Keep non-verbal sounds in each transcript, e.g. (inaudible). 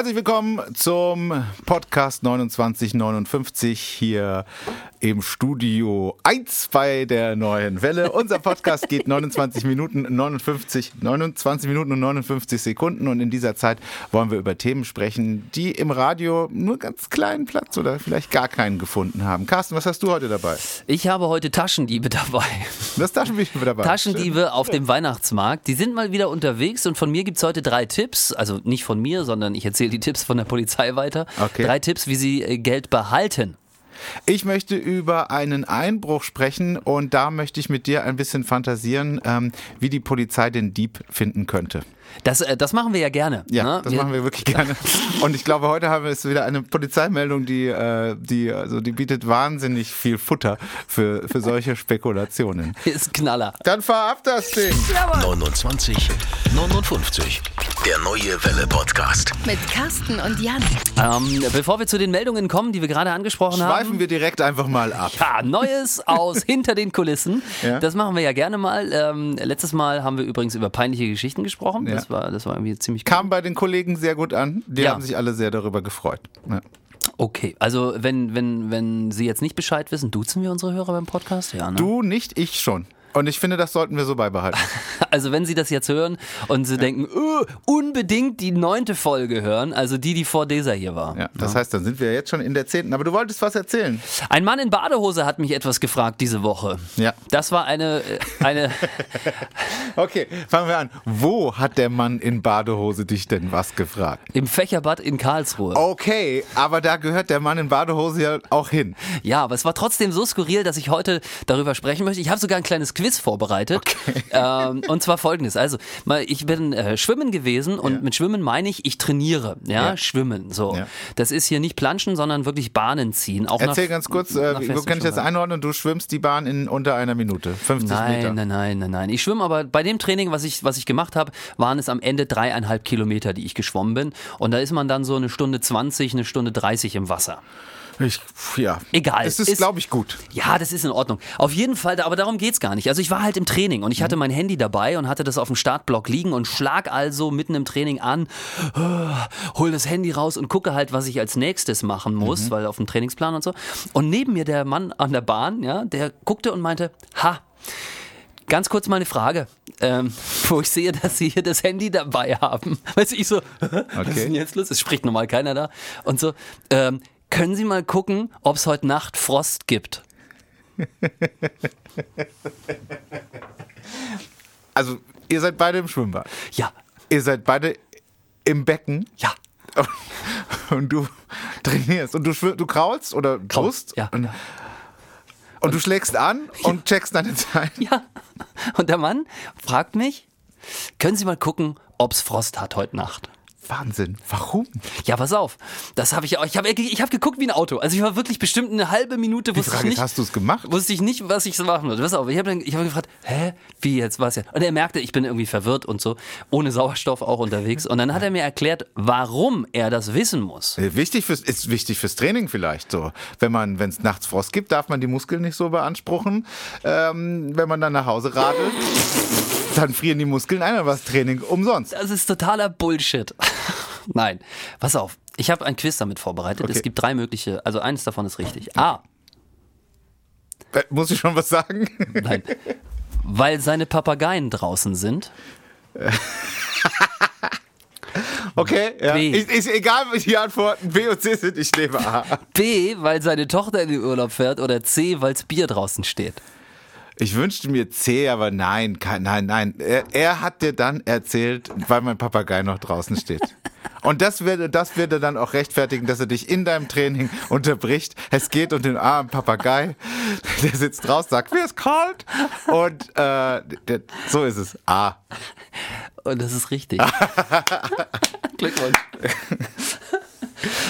Herzlich willkommen zum Podcast 2959 hier im Studio 1 bei der neuen Welle. Unser Podcast geht 29 Minuten 59, 29 Minuten und 59 Sekunden und in dieser Zeit wollen wir über Themen sprechen, die im Radio nur ganz kleinen Platz oder vielleicht gar keinen gefunden haben. Carsten, was hast du heute dabei? Ich habe heute Taschendiebe dabei. Das Taschendiebe dabei. (laughs) Taschendiebe auf dem Weihnachtsmarkt. Die sind mal wieder unterwegs und von mir gibt es heute drei Tipps. Also nicht von mir, sondern ich erzähle die Tipps von der Polizei weiter. Okay. Drei Tipps, wie sie äh, Geld behalten. Ich möchte über einen Einbruch sprechen und da möchte ich mit dir ein bisschen fantasieren, ähm, wie die Polizei den Dieb finden könnte. Das, äh, das machen wir ja gerne. Ja, ne? das machen wir wirklich gerne. Und ich glaube, heute haben wir es wieder eine Polizeimeldung, die, äh, die, also die bietet wahnsinnig viel Futter für, für solche Spekulationen. (laughs) Ist Knaller. Dann fahr ab das Ding. 29 59. Der neue Welle Podcast. Mit Carsten und Jan. Ähm, bevor wir zu den Meldungen kommen, die wir gerade angesprochen haben. Schweifen wir direkt einfach mal ab. Ja, Neues aus (laughs) hinter den Kulissen. Ja. Das machen wir ja gerne mal. Ähm, letztes Mal haben wir übrigens über peinliche Geschichten gesprochen. Ja. Das, war, das war irgendwie ziemlich Kam bei den Kollegen sehr gut an. Die Ja. haben sich alle sehr darüber gefreut. Ja. Okay, also wenn, wenn, wenn Sie jetzt nicht Bescheid wissen, duzen wir unsere Hörer beim Podcast? Ja, ne? Du nicht, ich schon. Und ich finde, das sollten wir so beibehalten. (laughs) Also wenn Sie das jetzt hören und Sie denken, "Öh, unbedingt die neunte Folge hören, also die, die vor dieser hier war. Ja, das heißt, dann sind wir jetzt schon in der zehnten. Aber du wolltest was erzählen. Ein Mann in Badehose hat mich etwas gefragt diese Woche. Ja. Das war eine, äh, eine (laughs) Okay, fangen wir an. Wo hat der Mann in Badehose dich denn was gefragt? im Fächerbad in Karlsruhe. Okay, aber da gehört der Mann in Badehose ja auch hin. Ja, aber es war trotzdem so skurril, dass ich heute darüber sprechen möchte. Ich habe sogar ein kleines Quiz vorbereitet. (laughs) Ähm, und zwar folgendes. Also, mal, ich bin äh, schwimmen gewesen und Ja. mit Schwimmen meine ich, ich trainiere. Ja, Ja. schwimmen. So. Ja. Das ist hier nicht Planschen, sondern wirklich Bahnen ziehen. Auch Erzähl nach- ganz kurz, äh, wo kann ich das einordnen? Du schwimmst die Bahn in unter einer Minute, 50 Nein, Meter. nein, nein, nein, nein. Ich schwimme aber bei dem Training, was ich, was ich gemacht habe, waren es am Ende dreieinhalb Kilometer, die ich geschwommen bin. Und da ist man dann so eine Stunde 20, eine Stunde 30 im Wasser. Ich, ja. Egal. Es ist, Ist- glaube ich, gut. Ja, das ist in Ordnung. Auf jeden Fall, aber darum geht's gar nicht. Also ich war halt im Training und ich Mhm. hatte mein Handy dabei und hatte das auf dem Startblock liegen und schlag also mitten im Training an, äh, hol das Handy raus und gucke halt, was ich als nächstes machen muss, Mhm. weil auf dem Trainingsplan und so. Und neben mir der Mann an der Bahn, ja, der guckte und meinte, ha, Ganz kurz mal eine Frage, ähm, (laughs) wo ich sehe, dass Sie hier das Handy dabei haben. Weißt du, ich so, was ist denn jetzt los? Es spricht normal keiner da. Und so, ähm, können Sie mal gucken, ob es heute Nacht Frost gibt? (laughs) Also, ihr seid beide im Schwimmbad. Ja, Ihr seid beide im Becken. ja. (laughs) Und du trainierst. Und du, du kraulst oder brust. ja. Und, und du schlägst an und checkst deine Zeit. Ja. Und der Mann fragt mich, können Sie mal gucken, ob es Frost hat heute Nacht? Wahnsinn. Warum? Ja, pass auf. Das habe ich auch. Ich habe ich hab geguckt wie ein Auto. Also ich war wirklich bestimmt eine halbe Minute, Die wusste Frage ich ist, nicht. hast du es gemacht? wusste ich nicht, was ich so machen würde. Pass auf, ich habe ich hab gefragt, hä, wie jetzt, was jetzt? Und er merkte, ich bin irgendwie verwirrt und so, ohne Sauerstoff auch unterwegs. Und dann hat er mir erklärt, warum er das wissen muss. Äh, Wichtig fürs, ist wichtig fürs Training vielleicht so. Wenn man, wenn es nachts Frost gibt, darf man die Muskeln nicht so beanspruchen. Ähm, wenn man dann nach Hause radelt, dann frieren die Muskeln ein, aber das Training umsonst. Das ist totaler Bullshit. (laughs) Nein, pass auf. Ich habe ein Quiz damit vorbereitet. Okay. Es gibt drei mögliche, also eines davon ist richtig. A, Äh, Muss ich schon was sagen? (laughs) nein, weil seine Papageien draußen sind. (laughs) Okay, ja. B. Ist, ist egal, wie die Antworten B und C sind, ich nehme A. B, weil seine Tochter in den Urlaub fährt. Oder C, weil's Bier draußen steht. Ich wünschte mir C, aber nein, nein, nein. Er, er hat dir dann erzählt, weil mein Papagei noch draußen steht. Und das würde, das würde dann auch rechtfertigen, dass er dich in deinem Training unterbricht. Es geht um den armen Papagei. Der sitzt draußen, sagt, mir ist kalt. Und äh, der, so ist es. A. Und das ist richtig. (laughs) Glückwunsch.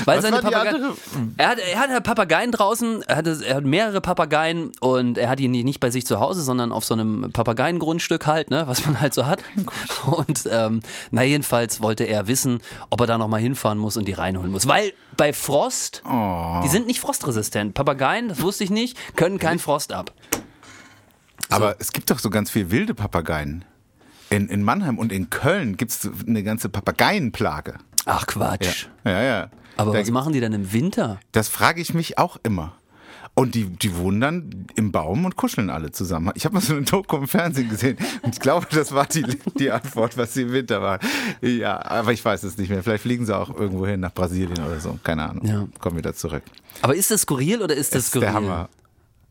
Weil seine Papageien. andere? Er hat, er hat Papageien draußen, er, hatte, er hat mehrere Papageien und er hat die nicht bei sich zu Hause, sondern auf so einem Papageiengrundstück halt, ne, was man halt so hat. (laughs) Und ähm, na jedenfalls wollte er wissen, ob er da nochmal hinfahren muss und die reinholen muss. Weil bei Frost, Oh. die sind nicht frostresistent. Papageien, das wusste ich nicht, können keinen Frost ab. Aber es gibt doch so ganz viel wilde Papageien. In, in Mannheim und in Köln gibt es eine ganze Papageienplage. Ach Quatsch. Ja, ja. ja. Aber Da was machen die denn im Winter? Das frage ich mich auch immer. Und die, die wohnen dann im Baum und kuscheln alle zusammen. Ich habe mal so eine Doku im Fernsehen gesehen und ich glaube, das war die, die Antwort, was sie im Winter war. Ja, aber ich weiß es nicht mehr. Vielleicht fliegen sie auch irgendwo hin nach Brasilien oder so. Keine Ahnung. Ja. Kommen wieder zurück. Aber ist das skurril oder ist das, Das ist skurril? der Hammer.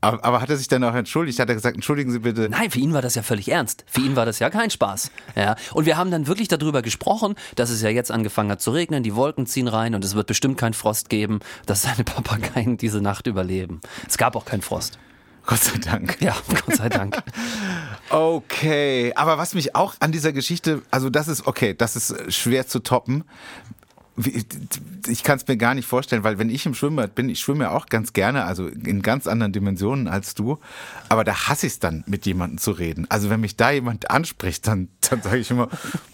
Aber, aber hat er sich dann auch entschuldigt? Hat er gesagt, entschuldigen Sie bitte? Nein, für ihn war das ja völlig ernst. Für ihn war das ja kein Spaß. Ja. Und wir haben dann wirklich darüber gesprochen, dass es ja jetzt angefangen hat zu regnen, die Wolken ziehen rein und es wird bestimmt keinen Frost geben, dass seine Papageien diese Nacht überleben. Es gab auch keinen Frost. Gott sei Dank. Ja, Gott sei Dank. (laughs) Okay, aber was mich auch an dieser Geschichte, also das ist okay, das ist schwer zu toppen ich kann es mir gar nicht vorstellen, weil wenn ich im Schwimmbad bin, ich schwimme ja auch ganz gerne, also in ganz anderen Dimensionen als du, aber da hasse ich es dann, mit jemandem zu reden. Also wenn mich da jemand anspricht, dann, dann sage ich immer, (laughs)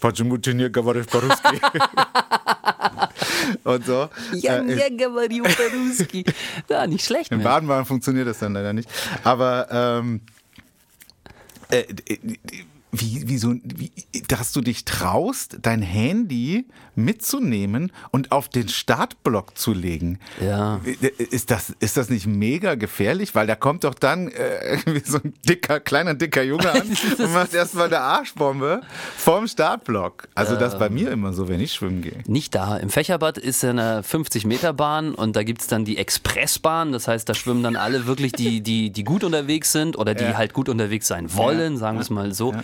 und so. Ja, ja, äh, nicht schlecht. Im ne? Baden-Baden funktioniert das dann leider nicht. Aber ähm, äh, wie, wie, so, wie, dass du dich traust, dein Handy mitzunehmen und auf den Startblock zu legen. Ja. Ist das, ist das nicht mega gefährlich? Weil da kommt doch dann äh, (laughs) so ein dicker, kleiner, dicker Junge an (laughs) und macht erstmal eine Arschbombe vorm Startblock. Also das ist bei mir immer so, wenn ich schwimmen gehe. Nicht da. Im Fächerbad ist ja eine 50-Meter-Bahn und da gibt's dann die Expressbahn. Das heißt, da schwimmen dann alle wirklich, die, die, die gut unterwegs sind oder die Ja. halt gut unterwegs sein wollen, sagen wir es mal so.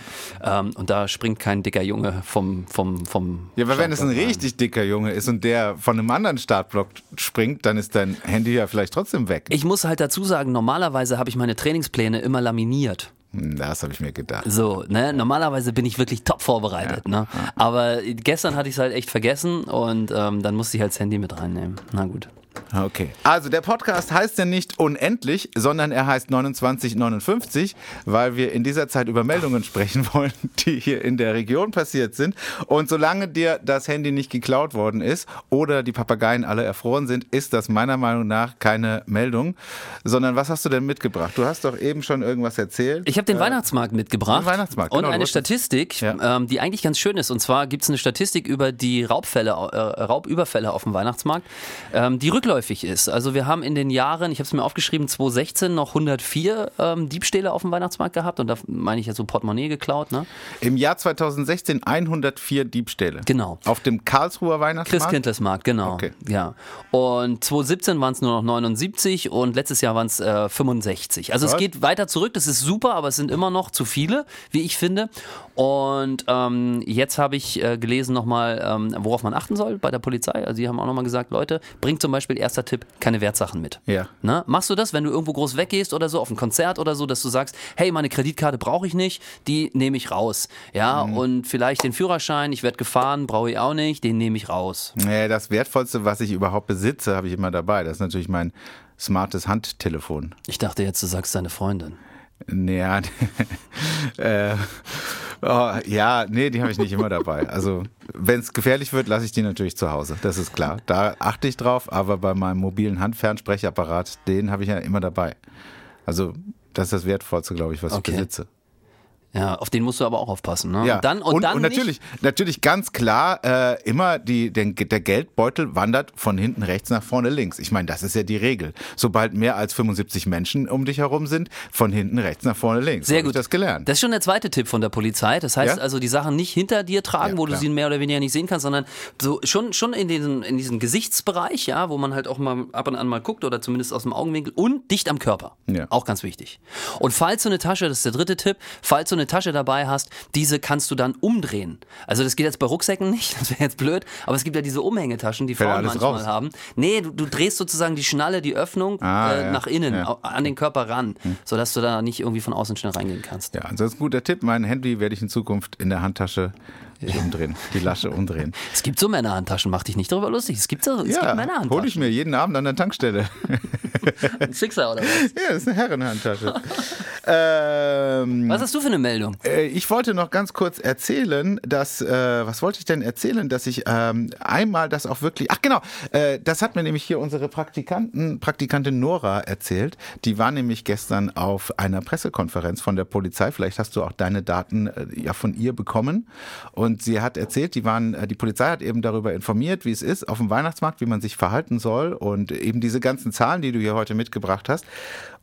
Ähm, und da springt kein dicker Junge vom, vom, vom. Ja, aber wenn es ein Startblock. Richtig dicker Junge ist und der von einem anderen Startblock springt, dann ist dein Handy ja vielleicht trotzdem weg. Ich muss halt dazu sagen, normalerweise habe ich meine Trainingspläne immer laminiert. Hm, Das habe ich mir gedacht. So, ne? Normalerweise bin ich wirklich top vorbereitet, ne? Aber gestern hatte ich es halt echt vergessen und ähm, dann musste ich halt das Handy mit reinnehmen. Na gut. Okay. Also der Podcast heißt ja nicht unendlich, sondern er heißt 2959, weil wir in dieser Zeit über Meldungen sprechen (laughs) wollen, die hier in der Region passiert sind. Und solange dir das Handy nicht geklaut worden ist oder die Papageien alle erfroren sind, ist das meiner Meinung nach keine Meldung, sondern was hast du denn mitgebracht? Du hast doch eben schon irgendwas erzählt. Ich habe den Weihnachtsmarkt mitgebracht. den Weihnachtsmarkt, Und genau, du eine Statistik, Ja. ähm, die eigentlich ganz schön ist. Und zwar gibt es eine Statistik über die Raubfälle, äh, Raubüberfälle auf dem Weihnachtsmarkt, ähm, die rückläufig ist. Also wir haben in den Jahren, ich habe es mir aufgeschrieben, 2016 noch 104 ähm, Diebstähle auf dem Weihnachtsmarkt gehabt. Und da meine ich ja so Portemonnaie geklaut, ne? Im Jahr 2016 104 Diebstähle. Genau. Auf dem Karlsruher Weihnachtsmarkt. Christkindlesmarkt, genau. Okay. Ja. Und 2017 waren es nur noch 79 und letztes Jahr waren es äh, 65. Also es Was? geht weiter zurück, das ist super, aber es sind immer noch zu viele, wie ich finde. Und ähm, jetzt habe ich äh, gelesen nochmal, ähm, worauf man achten soll bei der Polizei. Also die haben auch nochmal gesagt, Leute, bringt zum Beispiel, erster Tipp, keine Wertsachen mit. Ja. Ne? Machst du das, wenn du irgendwo groß weggehst oder so, auf ein Konzert oder so, dass du sagst, hey, meine Kreditkarte brauche ich nicht, die nehme ich raus. Ja, Mhm. und vielleicht den Führerschein, ich werde gefahren, brauche ich auch nicht, den nehme ich raus. Nee, das Wertvollste, was ich überhaupt besitze, habe ich immer dabei. Das ist natürlich mein smartes Handtelefon. Ich dachte jetzt, du sagst deine Freundin. Naja, äh, (laughs) oh, ja, nee, die habe ich nicht immer dabei. Also, wenn es gefährlich wird, lasse ich die natürlich zu Hause. Das ist klar. Da achte ich drauf, aber bei meinem mobilen Handfernsprechapparat, den habe ich ja immer dabei. Also, das ist das Wertvollste, glaube ich, was Okay. ich besitze. Ja, auf den musst du aber auch aufpassen. Ne? Ja, Und dann, und, dann natürlich, natürlich ganz klar, äh, immer die, den, der Geldbeutel wandert von hinten rechts nach vorne links. Ich meine, das ist ja die Regel. Sobald mehr als 75 Menschen um dich herum sind, von hinten rechts nach vorne links. Sehr Hab gut. Ich das gelernt. Das ist schon der zweite Tipp von der Polizei. Das heißt Ja? also, die Sachen nicht hinter dir tragen, Ja, wo du klar. sie mehr oder weniger nicht sehen kannst, sondern so schon, schon in, diesen, in diesem Gesichtsbereich, ja, wo man halt auch mal ab und an mal guckt oder zumindest aus dem Augenwinkel und dicht am Körper. Ja. Auch ganz wichtig. Und falls du eine Tasche, das ist der dritte Tipp, falls du eine Tasche dabei hast, diese kannst du dann umdrehen. Also das geht jetzt bei Rucksäcken nicht, (laughs) das wäre jetzt blöd, aber es gibt ja diese Umhängetaschen, die Fällt Frauen manchmal raus. haben. Nee, du, du drehst sozusagen die Schnalle, die Öffnung Ah, äh, ja. nach innen, Ja. Hm. an den Körper ran, sodass du da nicht irgendwie von außen schnell reingehen kannst. Ja, ansonsten guter Tipp. Mein Handy werde ich in Zukunft in der Handtasche umdrehen, die Lasche umdrehen. Es gibt so Männerhandtaschen, mach dich nicht darüber lustig. Es gibt so, es gibt Ja, Männerhandtaschen. hole ich mir jeden Abend an der Tankstelle. (laughs) Ein Sixer oder was? Ja, das ist eine Herrenhandtasche. (laughs) Ähm, Was hast du für eine Meldung? äh, ich wollte noch ganz kurz erzählen, dass, äh, was wollte ich denn erzählen, dass ich ähm, einmal das auch wirklich, ach genau, äh, das hat mir nämlich hier unsere Praktikanten, Praktikantin Nora erzählt. Die war nämlich gestern auf einer Pressekonferenz von der Polizei. Vielleicht hast du auch deine Daten äh, ja von ihr bekommen. Und sie hat erzählt, die waren, äh, die Polizei hat eben darüber informiert, wie es ist auf dem Weihnachtsmarkt, wie man sich verhalten soll und eben diese ganzen Zahlen, die du hier heute mitgebracht hast.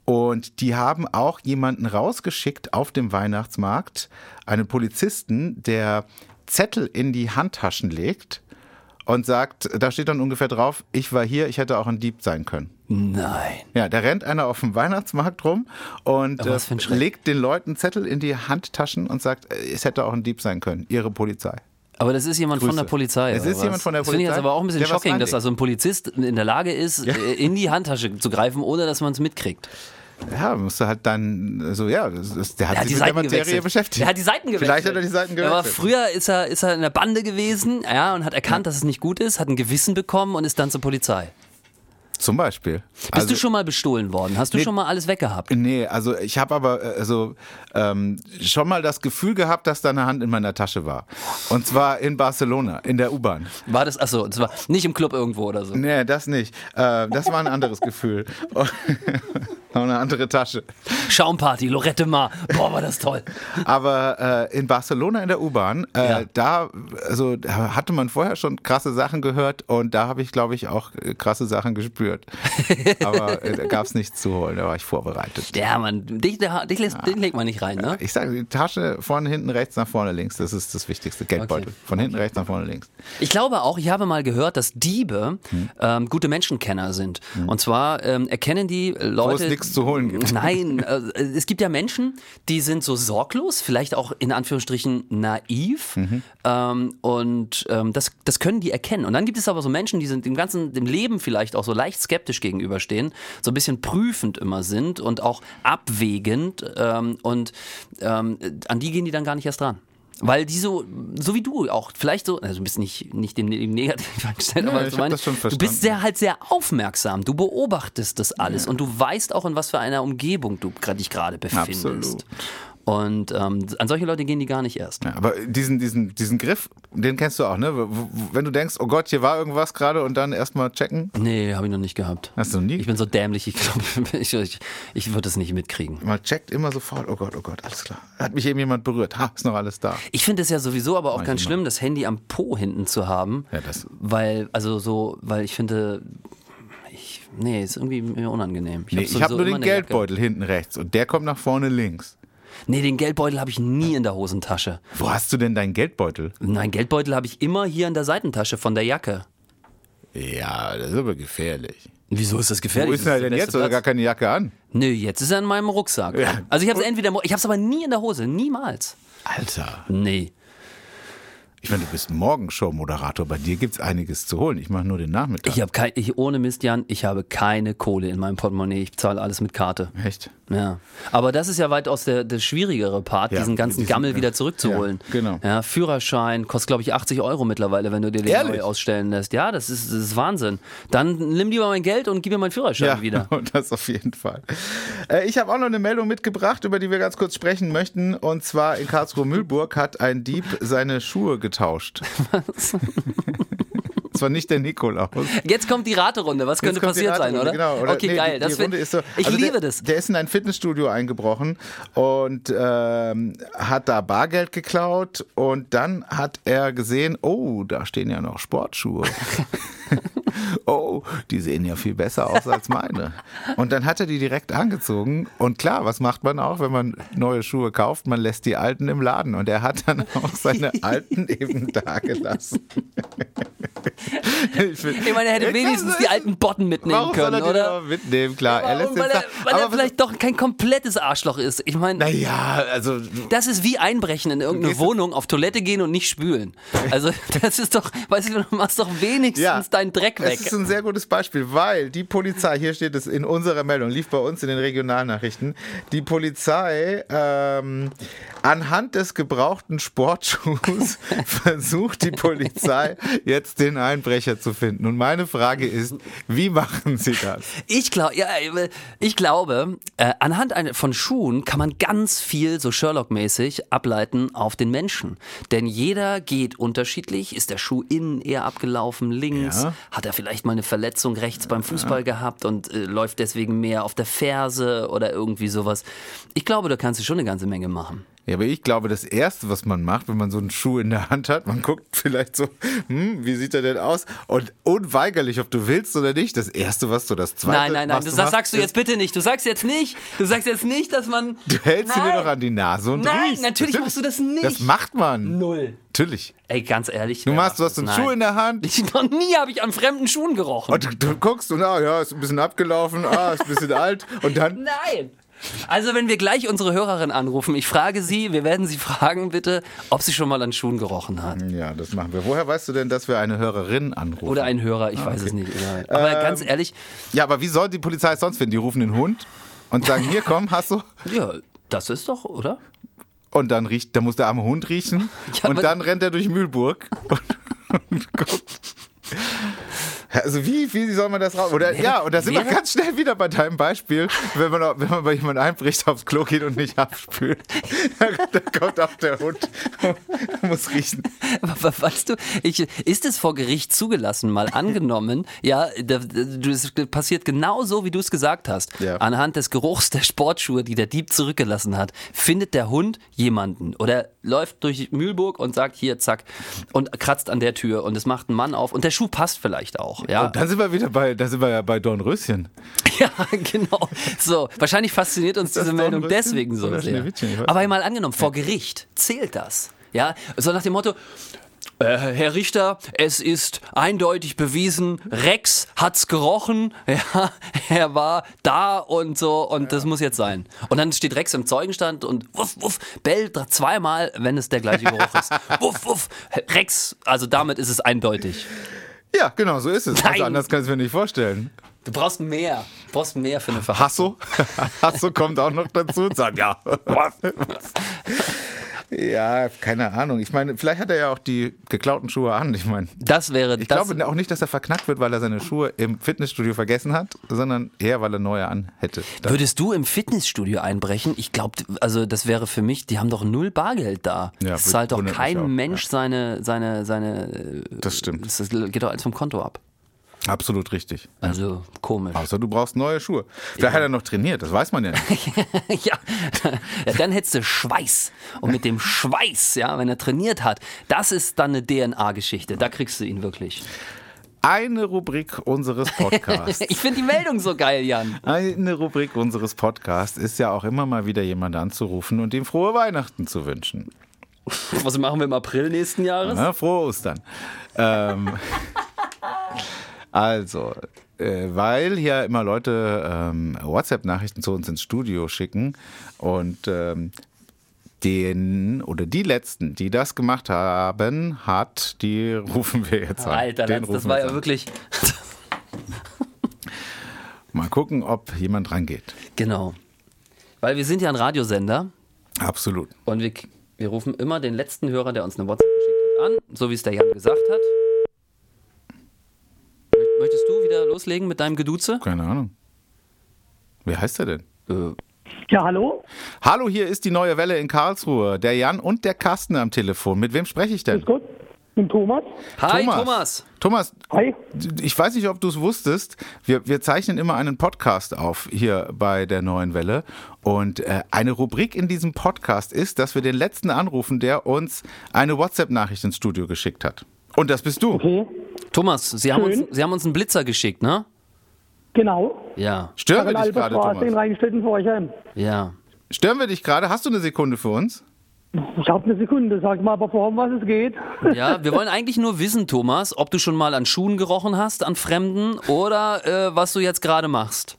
Und die haben auch jemanden rausgeschickt auf dem Weihnachtsmarkt, einen Polizisten, der Zettel in die Handtaschen legt und sagt, da steht dann ungefähr drauf, ich war hier, ich hätte auch ein Dieb sein können. Nein. Ja, da rennt einer auf dem Weihnachtsmarkt rum und ein äh, legt den Leuten Zettel in die Handtaschen und sagt, äh, es hätte auch ein Dieb sein können, ihre Polizei. Aber das ist jemand von Grüße. der Polizei. Es ist was? jemand von der Das finde ich jetzt Polizei, aber auch ein bisschen shocking, dass also ein Polizist in der Lage ist, äh, in die Handtasche zu greifen, ohne dass man es mitkriegt. Ja, musst du halt dann, so ja, das der hat Er hat sich die mit der Seiten Materie gewechselt. beschäftigt. Er hat die Seiten gewechselt. Vielleicht hat er die Seiten Aber gewechselt. früher ist er, ist er in der Bande gewesen ja, und hat erkannt, dass es nicht gut ist, hat ein Gewissen bekommen und ist dann zur Polizei. Zum Beispiel. Bist Also- du schon mal bestohlen worden? Hast du Nee. schon mal alles weggehabt? Nee, also ich habe aber äh, also, ähm, schon mal das Gefühl gehabt, dass da eine Hand in meiner Tasche war. Und zwar in Barcelona, in der U-Bahn. War das, achso, das war nicht im Club irgendwo oder so. Nee, das nicht. Äh, das war ein anderes Gefühl. (laughs) Noch eine andere Tasche. Schaumparty, Lorette Mar. Boah, war das toll. Aber äh, in Barcelona in der U-Bahn, äh, Ja. da also, da hatte man vorher schon krasse Sachen gehört und da habe ich, glaube ich, auch äh, krasse Sachen gespürt. (laughs) Aber äh, da gab es nichts zu holen, da war ich vorbereitet. Ja, Mann, dich, der- dich, lässt, den legt man nicht rein, ne? Ich sage, die Tasche vorne, hinten, rechts, nach vorne, links, das ist das Wichtigste. Geldbeutel. Okay. Von hinten, rechts, nach vorne, links. Ich glaube auch, ich habe mal gehört, dass Diebe Hm. ähm, gute Menschenkenner sind. Und zwar ähm, erkennen die Leute. Wo es nichts zu holen gibt. (laughs) Nein, äh, es gibt ja Menschen, die sind so sorglos, vielleicht auch in Anführungsstrichen naiv. Mhm. Ähm, und ähm, das, das können die erkennen. Und dann gibt es aber so Menschen, die sind dem ganzen, dem Leben vielleicht auch so leicht skeptisch gegenüberstehen, so ein bisschen prüfend immer sind und auch abwägend. Ähm, und ähm, an die gehen die dann gar nicht erst dran. Weil die so, so wie du auch, vielleicht so, also du bist nicht, nicht dem, dem Negativ eingestellt, (laughs) Ja, aber ich meine, das schon du verstanden. bist sehr halt sehr aufmerksam, du beobachtest das alles und du weißt auch, in was für einer Umgebung du dich gerade befindest. Absolut. Und ähm, an solche Leute gehen die gar nicht erst. Ja, aber diesen, diesen, diesen Griff, den kennst du auch, ne? Wenn du denkst, oh Gott, hier war irgendwas gerade und dann erstmal checken. Nee, habe ich noch nicht gehabt. Hast du nie? Ich bin so dämlich, ich glaube, (laughs) ich, ich, ich würde das nicht mitkriegen. Man checkt immer sofort, oh Gott, oh Gott, alles klar. Hat mich eben jemand berührt. Ha, ist noch alles da. Ich finde es ja sowieso aber auch Mach ich ganz schlimm, das Handy am Po hinten zu haben. Ja, das- Weil, also so, weil ich finde, ich, nee, ist irgendwie mir unangenehm. Nee, hab ich habe sowieso nur den. Geldbeutel hinten rechts und der kommt nach vorne links. Nee, den Geldbeutel habe ich nie in der Hosentasche. Wo hast du denn deinen Geldbeutel? Nein, Geldbeutel habe ich immer hier in der Seitentasche von der Jacke. Ja, das ist aber gefährlich. Wieso ist das gefährlich? Wo ist er denn jetzt? Oder Platz. gar keine Jacke an? Nö, jetzt ist er in meinem Rucksack. Ja. Also ich habe es entweder, ich habe es aber nie in der Hose, niemals. Alter. Nee. Ich meine, du bist Morgenshow-Moderator. Bei dir gibt's einiges zu holen. Ich mache nur den Nachmittag. Ich habe kein, ich, ohne Mist, Jan, ich habe keine Kohle in meinem Portemonnaie. Ich zahle alles mit Karte. Echt? Ja. Aber das ist ja weitaus der, der schwierigere Part, Ja, diesen ganzen diesen- Gammel ja. wieder zurückzuholen. Ja, genau. Ja, Führerschein kostet, glaube ich, 80 Euro mittlerweile, wenn du dir den Ehrlich? neu ausstellen lässt. Ja, das ist, das ist Wahnsinn. Dann nimm lieber mein Geld und gib mir meinen Führerschein wieder. (laughs) das auf jeden Fall. Äh, ich habe auch noch eine Meldung mitgebracht, über die wir ganz kurz sprechen möchten. Und zwar in Karlsruhe-Mühlburg hat ein Dieb seine Schuhe getauscht. (laughs) (laughs) Das war nicht der Nikolaus. Jetzt kommt die Raterunde. Was könnte passiert sein, oder? Genau. Oder, okay, nee, geil. Die, Das die Runde ist so, ich also liebe der, das. Der ist in ein Fitnessstudio eingebrochen und ähm, hat da Bargeld geklaut und dann hat er gesehen, oh, da stehen ja noch Sportschuhe. (laughs) oh, die sehen ja viel besser aus als meine. Und dann hat er die direkt angezogen. Und klar, was macht man auch, wenn man neue Schuhe kauft? Man lässt die alten im Laden. Und er hat dann auch seine (laughs) alten eben da gelassen. Ich, Ich meine, er hätte wenigstens die alten Botten mitnehmen Warum soll können, er die oder? noch mitnehmen? Klar, er lässt Warum? Weil er, weil er aber vielleicht doch kein komplettes Arschloch ist. Ich meine, Naja, also das ist wie einbrechen in irgendeine Wohnung, auf Toilette gehen und nicht spülen. Also (laughs) das ist doch, weißt du, du machst doch wenigstens ja, deinen Dreck weg. Es ist ein sehr gutes Beispiel, weil die Polizei, hier steht es in unserer Meldung, lief bei uns in den Regionalnachrichten, die Polizei ähm, anhand des gebrauchten Sportschuhs (laughs) versucht die Polizei jetzt den Einbrecher zu finden. Und meine Frage ist, wie machen Sie das? Ich, glaub, ja, ich glaube, äh, anhand von Schuhen kann man ganz viel so Sherlock-mäßig ableiten auf den Menschen. Denn jeder geht unterschiedlich. Ist der Schuh innen eher abgelaufen, links? Ja. Hat er vielleicht mal eine Verletzung rechts beim Fußball gehabt und äh, läuft deswegen mehr auf der Ferse oder irgendwie sowas? Ich glaube, da kannst du schon eine ganze Menge machen. Ja, aber ich glaube, das Erste, was man macht, wenn man so einen Schuh in der Hand hat, man guckt vielleicht so, hm, wie sieht er denn aus? Und unweigerlich, ob du willst oder nicht, das Erste, was du, das Zweite, Nein, nein, nein, das, du machst, sagst du jetzt bitte nicht. Du sagst jetzt nicht, du sagst jetzt nicht, dass man. Du hältst dir Nein. doch an die Nase und Nein, riechst. natürlich machst du das nicht. Das macht man. Null. Natürlich. Ey, ganz ehrlich. Du machst, du hast einen das? Schuh Nein. in der Hand Ich, noch nie habe ich an fremden Schuhen gerochen. und du, du guckst und, ah, ja, ist ein bisschen abgelaufen, ah, ist ein bisschen alt und dann, Nein. Also, wenn wir gleich unsere Hörerin anrufen, ich frage sie, wir werden sie fragen, bitte, ob sie schon mal an Schuhen gerochen hat. ja, das machen wir. Woher weißt du denn, dass wir eine Hörerin anrufen? Oder ein Hörer, ich weiß es nicht. egal. Aber Ähm, ganz ehrlich, Ja, aber wie soll die Polizei es sonst finden? Die rufen den Hund und sagen, hier komm, hast du? ja, das ist doch, oder? Und dann riecht, da muss der arme Hund riechen. Ja, und dann rennt er durch Mühlburg und, und guckt. Also wie, wie soll man das raus? Oder ja, und da sind wir ganz schnell wieder bei deinem Beispiel, wenn man, wenn man bei jemandem einbricht, aufs Klo geht und nicht abspült. (laughs) da kommt auch der Hund und muss riechen. Aber weißt du, ich, ist es vor Gericht zugelassen, mal angenommen, (laughs) ja, da- da- das passiert genau so, wie du es gesagt hast. Ja. Anhand des Geruchs der Sportschuhe, die der Dieb zurückgelassen hat, findet der Hund jemanden oder läuft durch Mühlburg und sagt hier, zack, und kratzt an der Tür und es macht ein Mann auf und der Schuh passt vielleicht auch, ja. Und dann sind wir wieder bei, da sind wir ja bei Dornröschen. (laughs) Ja, genau. So, wahrscheinlich fasziniert uns das diese Meldung deswegen so sehr. Aber mal angenommen, vor Gericht zählt das. Ja, so nach dem Motto, äh, Herr Richter, es ist eindeutig bewiesen, Rex hat's gerochen, (laughs) ja, er war da und so und das muss jetzt sein. Und dann steht Rex im Zeugenstand und wuff, wuff, bellt zweimal, wenn es der gleiche Geruch ist. (laughs) Wuff, wuff, Rex, also damit ist es eindeutig. Ja, genau, so ist es. Nein. Also anders kann ich es mir nicht vorstellen. Du brauchst mehr, du brauchst mehr für eine Verhaftung. Hasso? (laughs) Hasso kommt auch noch dazu und sagt, ja. (laughs) Was? Ja, keine Ahnung. Ich meine, vielleicht hat er ja auch die geklauten Schuhe an. Ich meine, Das wäre ich das. glaube auch nicht, dass er verknackt wird, weil er seine Schuhe im Fitnessstudio vergessen hat, sondern eher, weil er neue an hätte. Da- Würdest du im Fitnessstudio einbrechen? Ich glaube, also das wäre für mich, die haben doch null Bargeld da. Ja, es zahlt doch kein auch, Mensch seine, seine, seine, Das stimmt. das geht doch alles vom Konto ab. Absolut richtig. Also komisch. Außer du brauchst neue Schuhe. Vielleicht hat er noch trainiert, das weiß man ja nicht. (laughs) ja. ja, dann hättest du Schweiß. Und mit dem Schweiß, ja, wenn er trainiert hat, das ist dann eine DNA-Geschichte. Da kriegst du ihn wirklich. Eine Rubrik unseres Podcasts. (laughs) Ich finde die Meldung so geil, Jan. Eine Rubrik unseres Podcasts ist ja auch immer mal wieder jemand anzurufen und ihm frohe Weihnachten zu wünschen. Was machen wir im April nächsten Jahres? Na, frohe Ostern. ähm, (laughs) also, äh, weil hier immer Leute ähm, WhatsApp-Nachrichten zu uns ins Studio schicken und ähm, den oder die letzten, die das gemacht haben, hat, die (laughs) rufen wir jetzt an. Alter, Den das war ja wirklich. (laughs) Mal gucken, ob jemand rangeht. Genau. Weil wir sind ja ein Radiosender. Absolut. Und wir, wir rufen immer den letzten Hörer, der uns eine WhatsApp geschickt hat, an, so wie es der Jan gesagt hat. Mö- Möchtest du wieder loslegen mit deinem Geduze? Keine Ahnung. Wer heißt er denn? Äh, Ja, hallo? Hallo, hier ist die neue Welle in Karlsruhe. Der Jan und der Carsten am Telefon. Mit wem spreche ich denn? Grüß Gott. Mit Thomas. Hi, Thomas. Thomas, Hi. ich weiß nicht, ob du es wusstest. Wir, wir zeichnen immer einen Podcast auf hier bei der neuen Welle. Und äh, eine Rubrik in diesem Podcast ist, dass wir den letzten anrufen, der uns eine WhatsApp-Nachricht ins Studio geschickt hat. Und das bist du. Okay. Thomas, Sie haben, uns. Sie haben uns einen Blitzer geschickt, ne? Genau. Ja, Stören wir dich gerade, Thomas? Ja. Stören wir dich gerade? Hast du eine Sekunde für uns? Ich habe eine Sekunde. Sag mal aber vor, um was es geht. (laughs) Ja, wir wollen eigentlich nur wissen, Thomas, ob du schon mal an Schuhen gerochen hast, an Fremden, oder äh, was du jetzt gerade machst.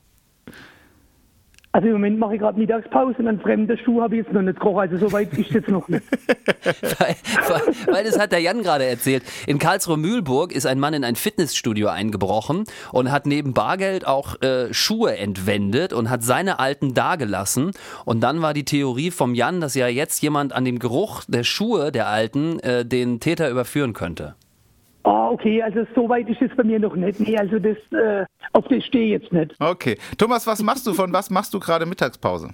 Also im Moment mache ich gerade Mittagspause und einen fremden Schuh habe ich jetzt noch nicht gerochen. Also so weit ist jetzt noch nicht. (laughs) weil, weil- weil das hat der Jan gerade erzählt. In Karlsruhe-Mühlburg ist ein Mann in ein Fitnessstudio eingebrochen und hat neben Bargeld auch äh, Schuhe entwendet und hat seine alten dagelassen. Und dann war die Theorie vom Jan, dass ja jetzt jemand an dem Geruch der Schuhe der alten äh, den Täter überführen könnte. Ah, okay, also so weit ist es bei mir noch nicht. Nee, also das, äh, auf das stehe ich jetzt nicht. Okay. Thomas, was machst du? Von was machst du gerade Mittagspause?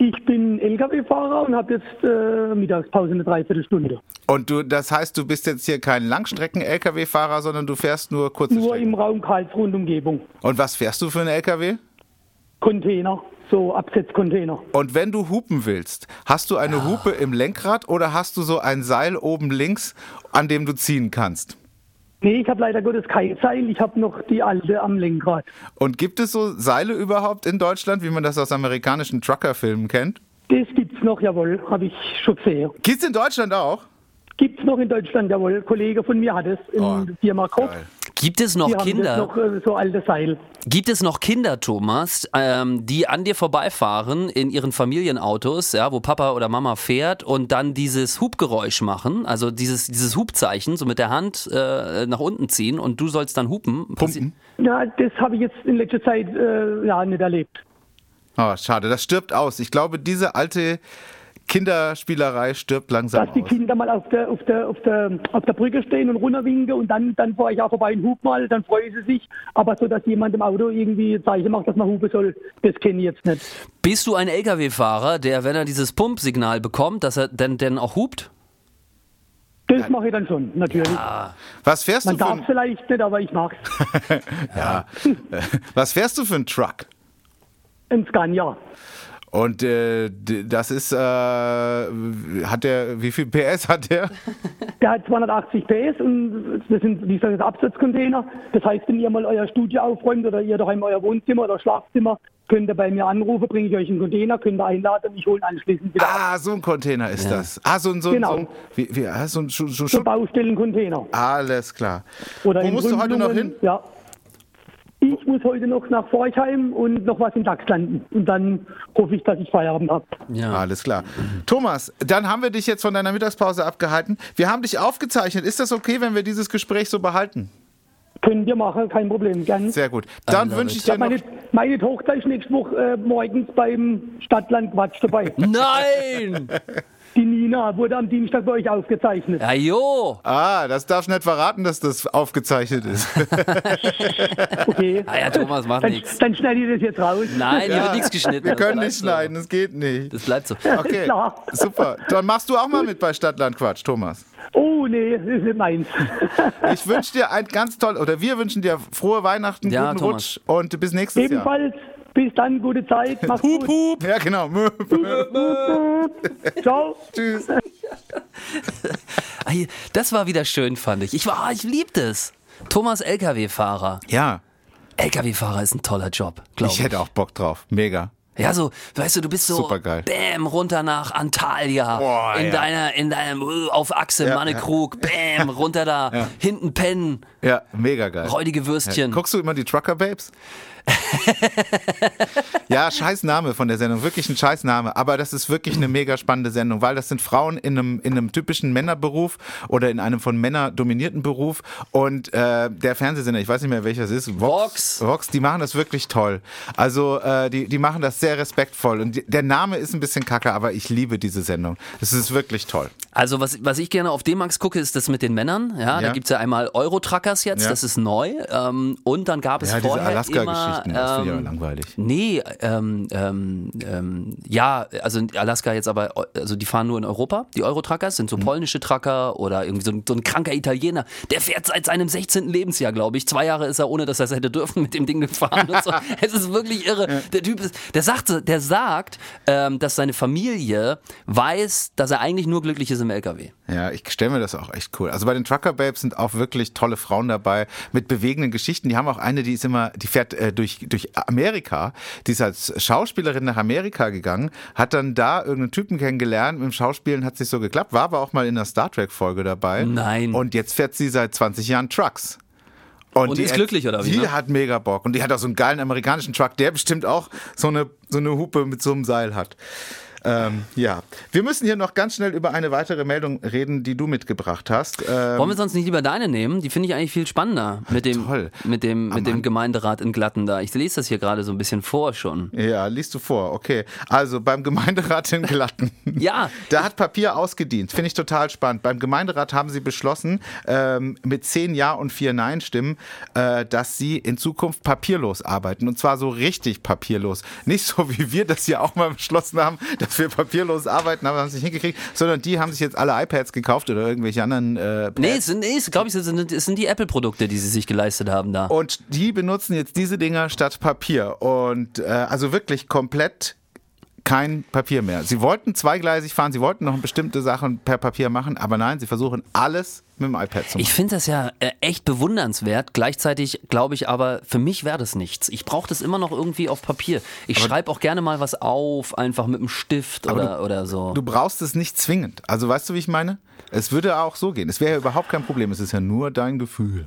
Ich bin Lkw-Fahrer und habe jetzt äh, Mittagspause eine Dreiviertelstunde. Und du, das heißt, du bist jetzt hier kein Langstrecken-LKW-Fahrer, sondern du fährst nur kurze Nur Strecken. im Raum Karlsruhe und Umgebung. Und was fährst du für einen LKW? Container, so Absetzcontainer. Und wenn du hupen willst, hast du eine Hupe im Lenkrad oder hast du so ein Seil oben links, an dem du ziehen kannst? Nee, ich habe leider Gottes kein Seil, ich habe noch die alte am Lenkrad. Und gibt es so Seile überhaupt in Deutschland, wie man das aus amerikanischen Trucker-Filmen kennt? Das gibt's noch, jawohl, habe ich schon gesehen. Gibt's in Deutschland auch? Gibt's noch in Deutschland, jawohl. Ein Kollege von mir hat es in Oh, der Firma Koch. Geil. Gibt es noch Die Kinder? noch äh, so alte Seil. Gibt es noch Kinder, Thomas, ähm, die an dir vorbeifahren in ihren Familienautos, ja, wo Papa oder Mama fährt und dann dieses Hubgeräusch machen, also dieses, dieses Hubzeichen, so mit der Hand äh, nach unten ziehen und du sollst dann hupen? Pumpen? Ja, das habe ich jetzt in letzter Zeit äh, ja nicht erlebt. Oh, schade, das stirbt aus. Ich glaube, diese alte Kinderspielerei stirbt langsam Dass die aus. Kinder mal auf der, auf der, auf der, auf der Brücke stehen und runterwinken und dann, dann fahre ich auch vorbei und hub mal, dann freuen sie sich. Aber so, dass jemand im Auto irgendwie ein Zeichen macht, dass man hupen soll, das kenne ich jetzt nicht. Bist du ein LKW-Fahrer, der, wenn er dieses Pumpsignal bekommt, dass er denn, denn auch hupt? Das mache ich dann schon, natürlich. Was fährst Man du für darf ein, vielleicht nicht, aber ich mache (laughs) ja. (laughs) Was fährst du für einen Truck? Ein Scania. Und äh, das ist, äh, hat der, wie viel PS hat der? (laughs) Der hat 280 PS und das sind, wie gesagt, Absatzcontainer. Das heißt, wenn ihr mal euer Studio aufräumt oder ihr daheim euer Wohnzimmer oder Schlafzimmer, könnt ihr bei mir anrufen, bringe ich euch einen Container, könnt ihr einladen und ich hole anschließend wieder ab. Ah, so ein Container ist das. Ah, so ein, so ein, Genau. so ein, wie, wie, ah, so ein, Schu- So Schu- Baustellencontainer. Alles klar. Oder Wo musst du heute noch hin? Ja. Ich muss heute noch nach Forchheim und noch was in Dachs landen. Und dann hoffe ich, dass ich Feierabend habe. Ja. Alles klar. Thomas, dann haben wir dich jetzt von deiner Mittagspause abgehalten. Wir haben dich aufgezeichnet. Ist das okay, wenn wir dieses Gespräch so behalten? Können wir machen, kein Problem. Gern. Sehr gut. Dann wünsche ich dir noch. Meine, meine Tochter ist nächste Woche äh, morgens beim Stadtland Quatsch dabei. Nein! (laughs) Die Nina wurde am Dienstag bei euch aufgezeichnet. Ja, jo! Ah, das darfst du nicht verraten, dass das aufgezeichnet ist. (laughs) Okay. Ah ja, Thomas, macht dann, nichts. dann schneide ich das jetzt raus. Nein, hier wird nichts geschnitten. Wir das können nicht so. schneiden, das geht nicht. Das bleibt so. Okay, Klar. super. Dann machst du auch mal mit bei Stadtland Quatsch, Thomas. Oh nee, das ist nicht meins. (laughs) Ich wünsche dir ein ganz toll, oder wir wünschen dir frohe Weihnachten, Ja, guten Thomas. Rutsch und bis nächstes Jahr. Ebenfalls, bis dann, gute Zeit. Mach's Hup, gut. hup. Ja, genau. Ciao. Tschüss. Ah, hier, Das war wieder schön, fand ich. Ich war, ich lieb das. Thomas LKW-Fahrer. Ja, LKW-Fahrer ist ein toller Job, glaube ich ich. hätte auch Bock drauf. Mega. Ja, so, weißt du, du bist so Supergeil. bam runter nach Antalya Boah, in ja. deiner in deinem uh, auf Achse Ja, Mannekrug, bam (laughs) runter da, hinten pennen, Ja, mega geil. räudige Würstchen. Guckst du immer die Trucker Babes? (laughs) ja, scheiß Name von der Sendung, wirklich ein scheiß Name, aber das ist wirklich eine mega spannende Sendung, weil das sind Frauen in einem, in einem typischen Männerberuf oder in einem von Männern dominierten Beruf und äh, der Fernsehsender, ich weiß nicht mehr welcher es ist, Vox. Vox, die machen das wirklich toll. Also äh, die, die machen das sehr respektvoll und die, der Name ist ein bisschen kacke, aber ich liebe diese Sendung. Es ist wirklich toll. Also was, was ich gerne auf D-Max gucke, ist das mit den Männern. Ja, Ja. da gibt's ja einmal Euro-Truckers jetzt, Ja. das ist neu. Ähm, und dann gab es Ja, vorher Alaska-Geschichten, immer, das finde ich ähm, aber langweilig. Nee, ähm, ähm, ähm, ja, also Alaska jetzt aber, also die fahren nur in Europa, die Euro-Truckers, sind so Mhm. polnische Trucker oder irgendwie so ein, so ein kranker Italiener, der fährt seit seinem 16. Lebensjahr, glaube ich. Zwei Jahre ist er, ohne dass er es hätte dürfen, mit dem Ding gefahren und so. (laughs) Es ist wirklich irre. Der Typ ist, der sagt, der sagt, ähm, dass seine Familie weiß, dass er eigentlich nur glücklich ist im LKW. Ja, ich stelle mir das auch echt cool. Also bei den Trucker Babes sind auch wirklich tolle Frauen dabei mit bewegenden Geschichten. Die haben auch eine, die ist immer, die fährt äh, durch, durch Amerika. Die ist als Schauspielerin nach Amerika gegangen, hat dann da irgendeinen Typen kennengelernt. Mit dem Schauspielen hat sich so geklappt, war aber auch mal in einer Star Trek Folge dabei. Nein. Und jetzt fährt sie seit 20 Jahren Trucks. Und die ist glücklich, oder wie, Die ne? hat mega Bock. Und die hat auch so einen geilen amerikanischen Truck, der bestimmt auch so eine, so eine Hupe mit so einem Seil hat. Ähm, ja, wir müssen hier noch ganz schnell über eine weitere Meldung reden, die du mitgebracht hast. Ähm, Wollen wir sonst nicht lieber deine nehmen? Die finde ich eigentlich viel spannender mit dem, Toll. mit dem, mit dem. Gemeinderat in Glatten da. Ich lese das hier gerade so ein bisschen vor schon. ja, liest du vor, okay. Also beim Gemeinderat in Glatten. (laughs) Ja. Da hat Papier ausgedient. Finde ich total spannend. Beim Gemeinderat haben sie beschlossen, ähm, mit zehn Ja und vier Nein-Stimmen, äh, dass sie in Zukunft papierlos arbeiten. Und zwar so richtig papierlos. Nicht so, wie wir das hier auch mal beschlossen haben, dass wir papierlos arbeiten, aber haben es nicht hingekriegt, sondern die haben sich jetzt alle iPads gekauft oder irgendwelche anderen äh, Pads. Nee, es sind, nee, es, glaube ich, es sind, es sind die Apple-Produkte, die sie sich geleistet haben da. Und die benutzen jetzt diese Dinger statt Papier. Und äh, also wirklich komplett kein Papier mehr. Sie wollten zweigleisig fahren, sie wollten noch bestimmte Sachen per Papier machen, aber nein, sie versuchen alles mit dem iPad zu machen. Ich finde das ja äh, echt bewundernswert. Gleichzeitig glaube ich aber, für mich wäre das nichts. Ich brauche das immer noch irgendwie auf Papier. Ich schreibe auch gerne mal was auf, einfach mit einem Stift oder, oder so. Du brauchst es nicht zwingend. Also weißt du, wie ich meine? Es würde auch so gehen. Es wäre ja überhaupt kein Problem. Es ist ja nur dein Gefühl.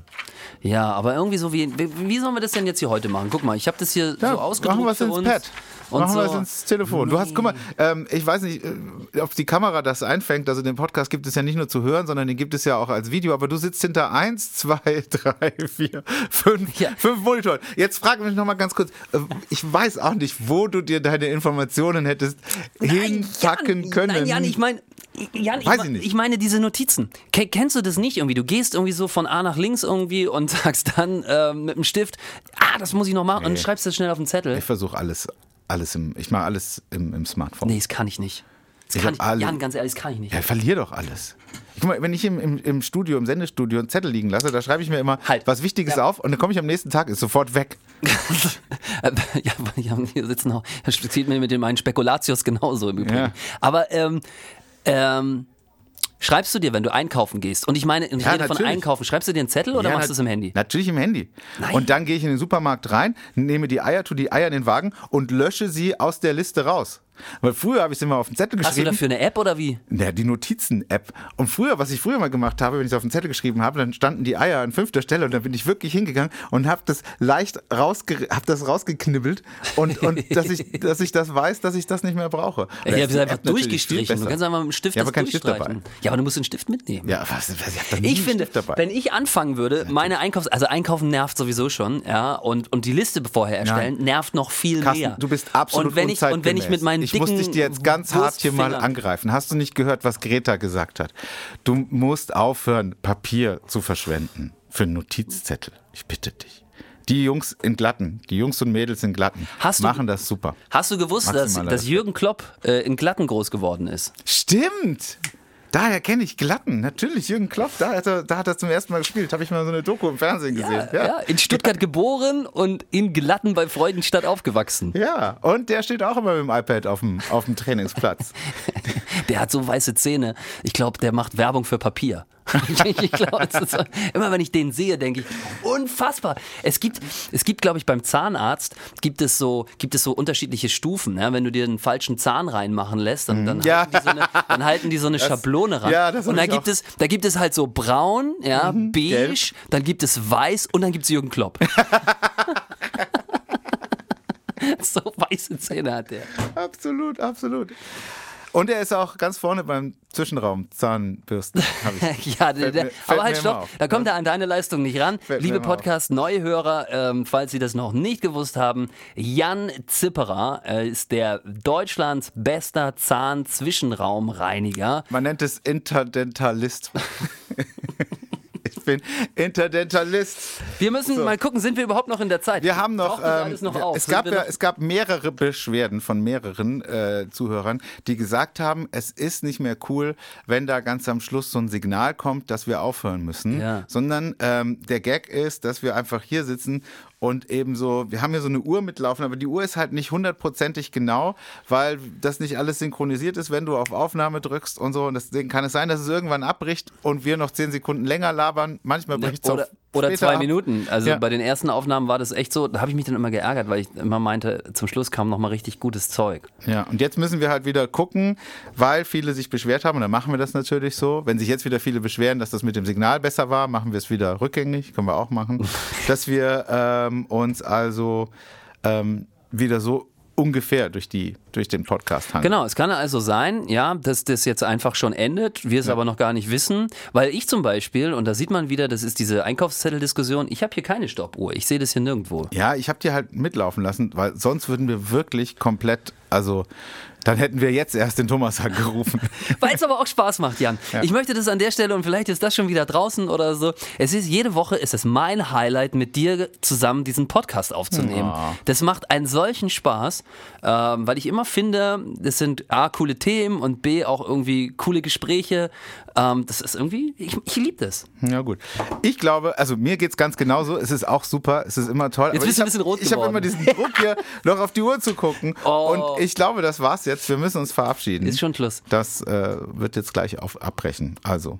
Ja, aber irgendwie so wie, wie, sollen wir das denn jetzt hier heute machen? Guck mal, ich habe das hier Ja, so ausgedruckt machen wir es ins uns. Pad. Und machen wir so. es ins Telefon. Du hast, guck mal, ähm, ich weiß nicht, äh, ob die Kamera das einfängt. Also den Podcast gibt es ja nicht nur zu hören, sondern den gibt es ja auch als Video. Aber du sitzt hinter eins, zwei, (laughs) drei, vier, fünf, Ja. fünf Monitoren. Jetzt frag mich noch mal ganz kurz. äh, Ich weiß auch nicht, wo du dir deine Informationen hättest hinpacken Jan, können. Nein, Jan, ich meine, Jan, ich, Weiß mein- ich nicht. ich meine diese Notizen. Ke- Kennst du das nicht irgendwie? Du gehst irgendwie so von A nach links irgendwie und (laughs) sagst dann ähm, mit dem Stift, ah, das muss ich noch machen und Nee. schreibst das schnell auf den Zettel. Ich versuche alles, alles im, ich mache alles im, im Smartphone. Nee, das kann ich nicht. Das Ich kann hab alle- Jan, ganz ehrlich, das kann ich nicht. Ja, ich verliere doch alles. Guck mal, wenn ich im, im, im Studio, im Sendestudio einen Zettel liegen lasse, da schreibe ich mir immer Halt. was Wichtiges Ja. auf und dann komme ich am nächsten Tag, ist sofort weg. Äh, (laughs) ja, ja, hier sitzen auch, (laughs) das sieht mir mit dem einen Spekulatius genauso im Übrigen. Ja. Aber ähm, ähm, schreibst du dir, wenn du einkaufen gehst, und ich meine, ich Ja, rede von natürlich. einkaufen, schreibst du dir einen Zettel oder Ja, machst du es im Handy? Natürlich im Handy. Und dann gehe ich in den Supermarkt rein, nehme die Eier, tue die Eier in den Wagen und lösche sie aus der Liste raus. Weil früher habe ich es immer auf den Zettel Hast du geschrieben. dafür eine App oder wie? Ja, die Notizen-App. Und früher, was ich früher mal gemacht habe, wenn ich es auf den Zettel geschrieben habe, dann standen die Eier an fünfter Stelle und dann bin ich wirklich hingegangen und habe das leicht rausge hab das rausgeknibbelt und, und (laughs) dass, ich, dass ich das weiß, dass ich das nicht mehr brauche. Ich habe es einfach durchgestrichen. Du kannst einfach mit dem Stift Ja, das aber kein Stift dabei. Ja, aber du musst den Stift mitnehmen. Ja, was, ich Ich finde, wenn ich anfangen würde, meine Einkaufs-, also Einkaufen nervt sowieso schon, ja, und, und die Liste vorher erstellen nervt noch viel Carsten, mehr. du bist absolut und wenn ich Und wenn ich mit meinen Ich muss dich dir jetzt ganz hart hier mal angreifen. Hast du nicht gehört, was Greta gesagt hat? Du musst aufhören, Papier zu verschwenden für Notizzettel. Ich bitte dich. Die Jungs in Glatten, die Jungs und Mädels in Glatten Hast du- machen das super. Hast du gewusst, dass, dass Jürgen Klopp äh, in Glatten groß geworden ist? Stimmt! Daher kenne ich Glatten. Natürlich, Jürgen Klopp, da hat er, da hat er zum ersten Mal gespielt. Habe ich mal so eine Doku im Fernsehen gesehen. Ja, in Stuttgart geboren und in Glatten bei Freudenstadt aufgewachsen. Ja, und der steht auch immer mit dem iPad auf dem, auf dem Trainingsplatz. (laughs) Der hat so weiße Zähne. Ich glaube, der macht Werbung für Papier. (laughs) ich glaube, immer wenn ich den sehe, denke ich, unfassbar. Es gibt, es gibt, glaube ich, beim Zahnarzt gibt es so, gibt es so unterschiedliche Stufen. Ja? Wenn du dir einen falschen Zahn reinmachen lässt, dann, dann, Mhm. Ja. halten, die so eine, dann halten die so eine Schablone ran. ja, das und da gibt auch. es, da gibt es halt so braun, ja, beige, gelb. dann gibt es weiß und dann gibt es Jürgen Klopp. (laughs) so weiße Zähne hat der. absolut, absolut. Und er ist auch ganz vorne beim Zwischenraum Zahnbürsten. (laughs) Ja, der, mir- aber halt stopp, da kommt er an deine Leistung nicht ran. Fällt Liebe. Podcast-Neuhörer, ähm, falls Sie das noch nicht gewusst haben, Jan Zipperer äh, ist der Deutschlands bester Zahnzwischenraumreiniger. Man nennt es Interdentalist. (laughs) ich bin Interdentalist. Wir müssen mal gucken, sind wir überhaupt noch in der Zeit? Wir haben noch, ähm, noch auf? es, Sind gab wir ja, es gab mehrere Beschwerden von mehreren äh, Zuhörern, die gesagt haben, es ist nicht mehr cool, wenn da ganz am Schluss so ein Signal kommt, dass wir aufhören müssen, Ja. sondern ähm, der Gag ist, dass wir einfach hier sitzen und eben so, wir haben hier so eine Uhr mitlaufen, aber die Uhr ist halt nicht hundertprozentig genau, weil das nicht alles synchronisiert ist, wenn du auf Aufnahme drückst und so. Und deswegen kann es sein, dass es irgendwann abbricht und wir noch zehn Sekunden länger labern. Manchmal bricht es auch oder später zwei ab. Minuten. Also Ja. bei den ersten Aufnahmen war das echt so, da habe ich mich dann immer geärgert, weil ich immer meinte, zum Schluss kam noch mal richtig gutes Zeug. Ja, und jetzt müssen wir halt wieder gucken, weil viele sich beschwert haben, und dann machen wir das natürlich so. Wenn sich jetzt wieder viele beschweren, dass das mit dem Signal besser war, machen wir es wieder rückgängig, können wir auch machen. (laughs) dass wir ähm, uns also ähm, wieder so ungefähr durch, die, durch den Podcast hangeln. Genau, es kann also sein, ja, dass das jetzt einfach schon endet, wir es aber noch gar nicht wissen, weil ich zum Beispiel, und da sieht man wieder, das ist diese Einkaufszetteldiskussion, ich habe hier keine Stoppuhr, ich sehe das hier nirgendwo. Ja, ich habe die halt mitlaufen lassen, weil sonst würden wir wirklich komplett, also dann hätten wir jetzt erst den Thomas angerufen. (laughs) Weil es aber auch Spaß macht, Jan. Ja. Ich möchte das an der Stelle und vielleicht ist das schon wieder draußen oder so. Es ist jede Woche ist es mein Highlight, mit dir zusammen diesen Podcast aufzunehmen. Ja. Das macht einen solchen Spaß, ähm, weil ich immer finde, das sind A, coole Themen und B, auch irgendwie coole Gespräche. Ähm, das ist irgendwie, ich, ich liebe das. Ja, gut. Ich glaube, also mir geht's ganz genauso. Es ist auch super, es ist immer toll. Jetzt aber bist du ein bisschen rot Ich habe geworden. immer diesen Druck hier, noch auf die Uhr zu gucken. (laughs) Oh. Und ich glaube, das war's jetzt. Wir müssen uns verabschieden. Ist schon Schluss. Das äh, wird jetzt gleich auf, abbrechen. Also,